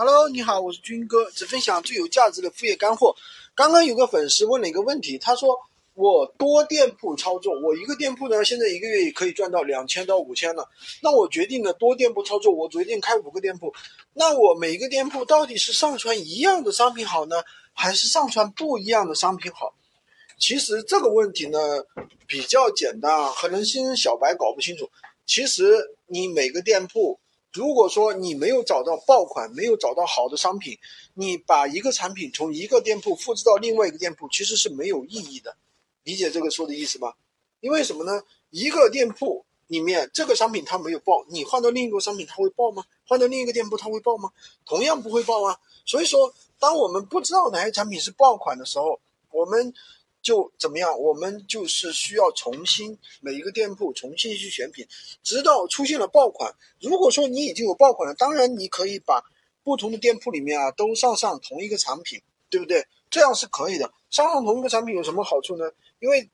Hello，你好，我是军哥，只分享最有价值的副业干货。刚刚有个粉丝问了一个问题，他说我多店铺操作，我一个店铺呢，现在一个月也可以赚到两千到五千了。那我决定了多店铺操作，我决定开五个店铺。那我每个店铺到底是上传一样的商品好呢，还是上传不一样的商品好？其实这个问题呢比较简单啊，可能新人小白搞不清楚。其实你每个店铺。如果说你没有找到爆款，没有找到好的商品，你把一个产品从一个店铺复制到另外一个店铺，其实是没有意义的。理解这个说的意思吧？因为什么呢？一个店铺里面这个商品它没有爆，你换到另一个商品它会爆吗？换到另一个店铺它会爆吗？同样不会爆啊。所以说，当我们不知道哪些产品是爆款的时候，我们。就怎么样？我们就是需要重新每一个店铺重新去选品，直到出现了爆款。如果说你已经有爆款了，当然你可以把不同的店铺里面啊都上上同一个产品，对不对？这样是可以的。上上同一个产品有什么好处呢？因为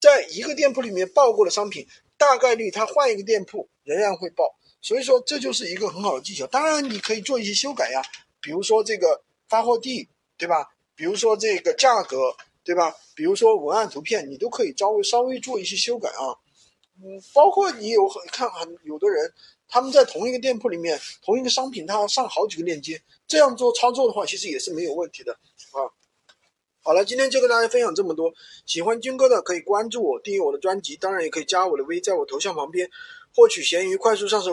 在一个店铺里面爆过的商品，大概率它换一个店铺仍然会爆。所以说这就是一个很好的技巧。当然你可以做一些修改呀，比如说这个发货地，对吧？比如说这个价格。对吧？比如说文案、图片，你都可以稍微稍微做一些修改啊。嗯，包括你有很看很有的人，他们在同一个店铺里面，同一个商品，他要上好几个链接，这样做操作的话，其实也是没有问题的啊。好了，今天就跟大家分享这么多。喜欢军哥的可以关注我，订阅我的专辑，当然也可以加我的微，在我头像旁边获取闲鱼快速上手。